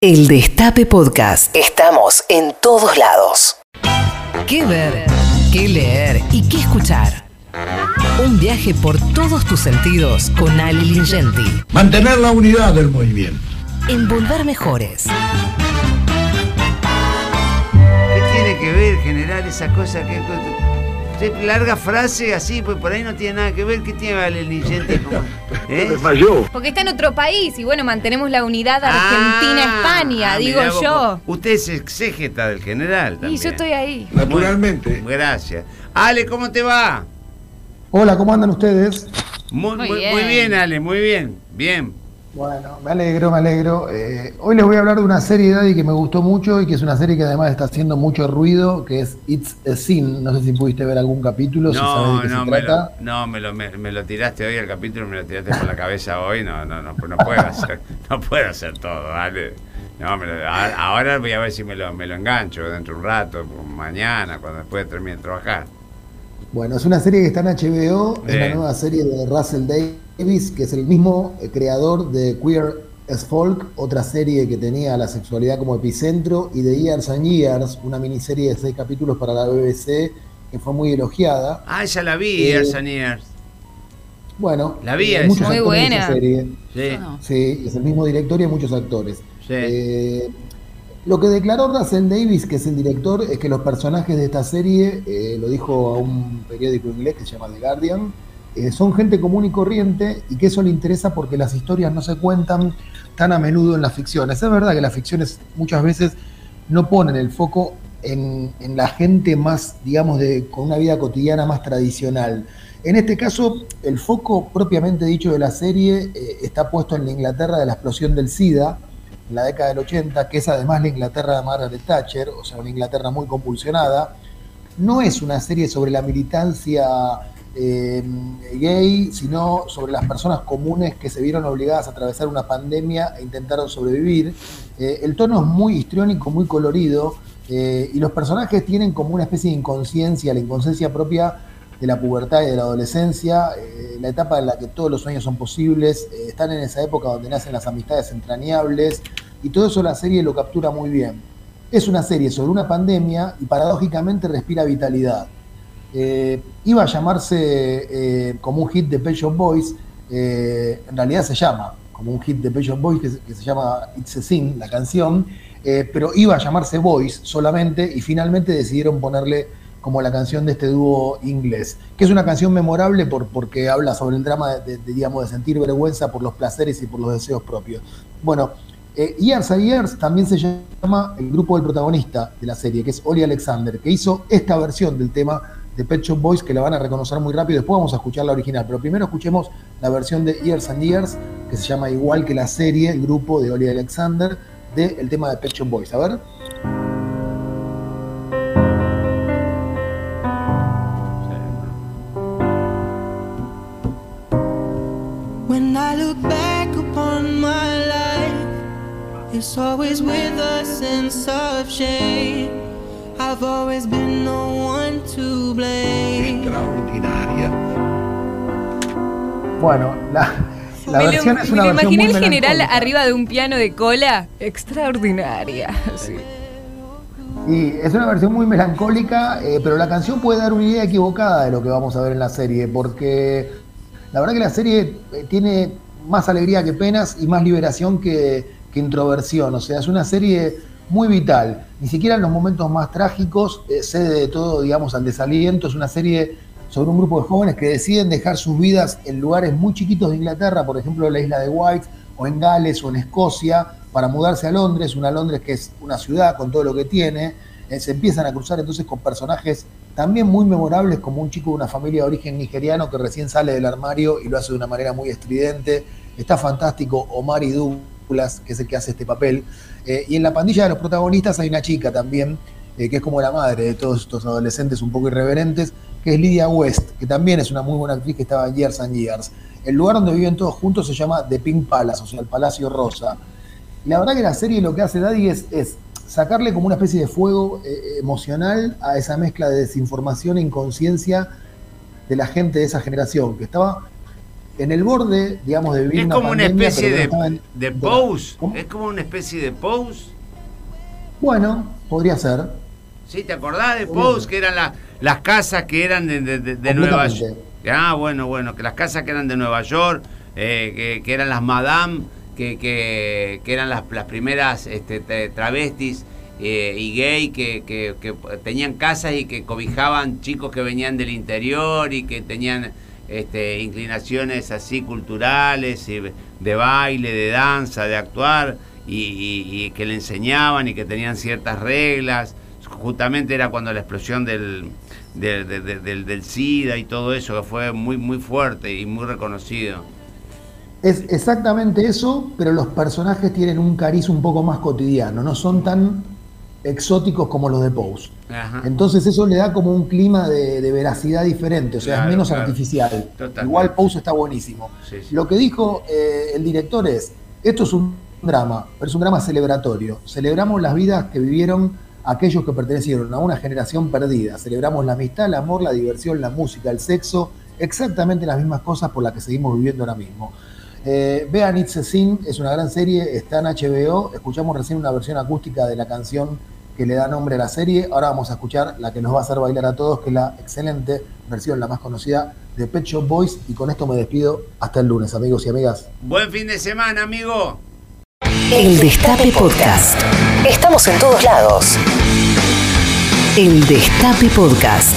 El Destape Podcast. Estamos en todos lados. ¿Qué ver? ¿Qué leer? ¿Y qué escuchar? Un viaje por todos tus sentidos con Ali Lingenti. Mantener la unidad del movimiento. Envolver mejores. ¿Qué tiene que ver generar esa cosa que Usted larga frase así, pues por ahí no tiene nada que ver. ¿Qué tiene el Lingenti? ¿Eh? falló. Porque está en otro país y bueno, mantenemos la unidad Argentina-España, Ah, digo mirá vos, yo. Usted es exégeta del general también. Y yo estoy ahí. Naturalmente. Gracias. Ale, ¿cómo te va? Hola, ¿cómo andan ustedes? Muy, Muy muy, bien. muy bien, Ale, muy bien. Bien. Bueno, me alegro, me alegro. Eh, hoy les voy a hablar de una serie Daddy que me gustó mucho y que es una serie que además está haciendo mucho ruido, que es It's a Sin. No sé si pudiste ver algún capítulo, si No, de qué no, se me lo, no me, lo, me, me lo tiraste hoy el capítulo, me lo tiraste por la cabeza hoy. No, no, no, no puedo hacer, no puedo hacer todo, Ale. No, me lo- ahora voy a ver si me lo, me lo engancho dentro de un rato, mañana, cuando después termine de trabajar. Bueno, es una serie que está en HBO, es la nueva serie de Russell Davis, que es el mismo eh, creador de Queer as Folk, otra serie que tenía la sexualidad como epicentro, y de Years and Years, una miniserie de seis capítulos para la BBC que fue muy elogiada. Ah, ya la vi, Eh, Years and Years. Bueno, La vi, hay es muy buena. serie. Sí, Sí, es el mismo director y hay muchos actores. sí. Eh, lo que declaró Russell Davis, que es el director, es que los personajes de esta serie, eh, lo dijo a un periódico inglés que se llama The Guardian, eh, son gente común y corriente y que eso le interesa porque las historias no se cuentan tan a menudo en las ficciones. Es verdad que las ficciones muchas veces no ponen el foco en, la gente más, digamos, de, con una vida cotidiana más tradicional. En este caso, el foco propiamente dicho de la serie eh, está puesto en la Inglaterra de la explosión del SIDA, en la década del 80, que es además la Inglaterra de Margaret Thatcher, o sea, una Inglaterra muy convulsionada. No es una serie sobre la militancia eh, gay, sino sobre las personas comunes que se vieron obligadas a atravesar una pandemia e intentaron sobrevivir. Eh, el tono es muy histriónico, muy colorido, eh, y los personajes tienen como una especie de inconsciencia, la inconsciencia propia de la pubertad y de la adolescencia, eh, la etapa en la que todos los sueños son posibles, eh, están en esa época donde nacen las amistades entrañables, y todo eso la serie lo captura muy bien. Es una serie sobre una pandemia y paradójicamente respira vitalidad. Eh, iba a llamarse eh, como un hit de Shop Boys, eh, en realidad se llama como un hit de Shop Boys que, se- que se llama It's a Sin, la canción, eh, pero iba a llamarse Boys solamente y finalmente decidieron ponerle como la canción de este dúo inglés, que es una canción memorable por, porque habla sobre el drama de, de- digamos, de sentir vergüenza por los placeres y por los deseos propios. Bueno, eh, Years and Years también se llama el grupo del protagonista de la serie, que es Oli Alexander, que hizo esta versión del tema de Pet Shop Boys, que la van a reconocer muy rápido. Después vamos a escuchar la original, pero primero escuchemos la versión de Years and Years, que se llama igual que la serie, el grupo de Oli Alexander, del tema de Pet Shop Boys. A ver. It's always with a sense of shame. I've always been the one to blame. Extraordinaria. Bueno, la, la me lo, versión es me una lo versión imaginé muy el general arriba de un piano de cola. Extraordinaria. Sí. Y es una versión muy melancólica, eh, pero la canción puede dar una idea equivocada de lo que vamos a ver en la serie, porque la verdad que la serie eh, tiene más alegría que penas y más liberación que, que introversión. O sea, es una serie muy vital. Ni siquiera en los momentos más trágicos eh, cede de todo, digamos, al desaliento. Es una serie sobre un grupo de jóvenes que deciden dejar sus vidas en lugares muy chiquitos de Inglaterra, por ejemplo, la isla de White, o en Gales, o en Escocia, para mudarse a Londres, una Londres que es una ciudad con todo lo que tiene. Eh, se empiezan a cruzar entonces con personajes también muy memorables, como un chico de una familia de origen nigeriano que recién sale del armario y lo hace de una manera muy estridente. Está fantástico Omari Que es el que hace este papel. Eh, y en la pandilla de los protagonistas hay una chica también, eh, que es como la madre de todos estos adolescentes un poco irreverentes, que es Lydia West, que también es una muy buena actriz que estaba en Years and Years. El lugar donde viven todos juntos se llama The Pink Palace, o sea, el Palacio Rosa. Y la verdad que la serie lo que hace Daddy es, es sacarle como una especie de fuego eh, emocional a esa mezcla de desinformación e inconsciencia de la gente de esa generación, que estaba en el borde, digamos, de vivir Es como una pandemia, especie de, no de pose. ¿Cómo? Es como una especie de pose. Bueno, podría ser. ¿Sí? ¿Te acordás de pose? Que eran la- las casas que eran de, de- Nueva York. Ah, bueno, bueno, que las casas que eran de Nueva York, eh, que, que eran las Madame, que, que, que eran las, las primeras este, te- travestis eh, y gay que- que tenían casas y que cobijaban chicos que venían del interior y que tenían este, inclinaciones así culturales, de baile, de danza, de actuar, y, que le enseñaban y que tenían ciertas reglas. Justamente era cuando la explosión del, del, de- de- del, del SIDA y todo eso, que fue muy, muy fuerte y muy reconocido. Es exactamente eso, pero los personajes tienen un cariz un poco más cotidiano, no son tan exóticos como los de Pose. Ajá. Entonces eso le da como un clima de, de veracidad diferente, o sea, Claro, es menos claro. artificial. Totalmente. Igual Pose está buenísimo. Sí, sí. Lo que dijo eh, el director es, esto es un drama, pero es un drama celebratorio. Celebramos las vidas que vivieron aquellos que pertenecieron a una generación perdida. Celebramos la amistad, el amor, la diversión, la música, el sexo, exactamente las mismas cosas por las que seguimos viviendo ahora mismo. Eh, vean It's a Sin, es una gran serie, está en HBO. Escuchamos recién una versión acústica de la canción que le da nombre a la serie. Ahora vamos a escuchar la que nos va a hacer bailar a todos, que es la excelente versión, la más conocida de Pet Shop Boys. Y con esto me despido hasta el lunes, amigos y amigas. Buen fin de semana, amigo. El Destape Podcast. Estamos en todos lados. El Destape Podcast.